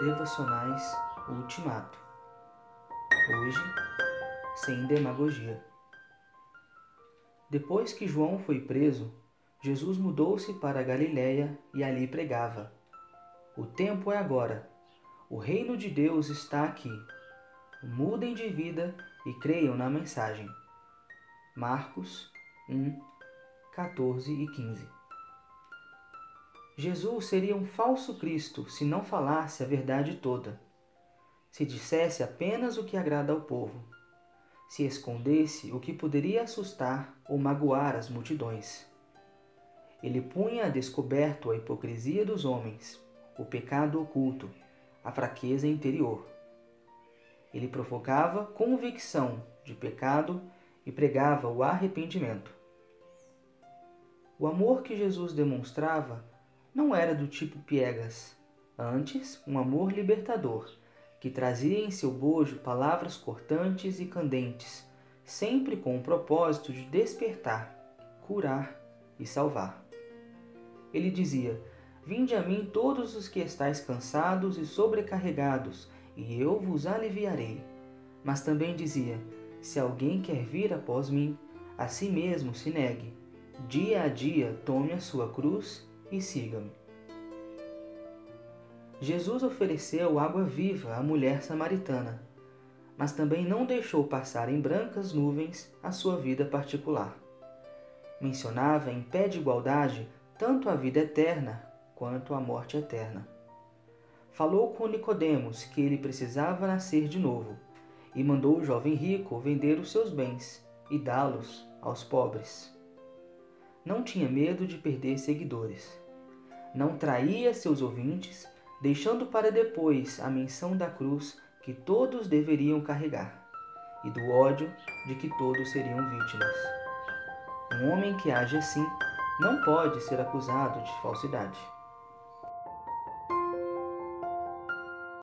Devocionais Ultimato. Hoje, sem demagogia. Depois que João foi preso, Jesus mudou-se para Galiléia e ali pregava: O tempo é agora. O reino de Deus está aqui. Mudem de vida e creiam na mensagem. Marcos 1, 14 e 15. Jesus seria um falso Cristo se não falasse a verdade toda, se dissesse apenas o que agrada ao povo, se escondesse o que poderia assustar ou magoar as multidões. Ele punha a descoberto a hipocrisia dos homens, o pecado oculto, a fraqueza interior. Ele provocava convicção de pecado e pregava o arrependimento. O amor que Jesus demonstrava não era do tipo piegas, antes um amor libertador, que trazia em seu bojo palavras cortantes e candentes, sempre com o propósito de despertar, curar e salvar. Ele dizia: Vinde a mim todos os que estáis cansados e sobrecarregados, e eu vos aliviarei. Mas também dizia: Se alguém quer vir após mim, a si mesmo se negue. Dia a dia tome a sua cruz e siga-me. Jesus ofereceu água viva à mulher samaritana, mas também não deixou passar em brancas nuvens a sua vida particular. Mencionava em pé de igualdade tanto a vida eterna quanto a morte eterna. Falou com Nicodemos que ele precisava nascer de novo e mandou o jovem rico vender os seus bens e dá-los aos pobres. Não tinha medo de perder seguidores não traía seus ouvintes, deixando para depois a menção da cruz que todos deveriam carregar e do ódio de que todos seriam vítimas. Um homem que age assim não pode ser acusado de falsidade.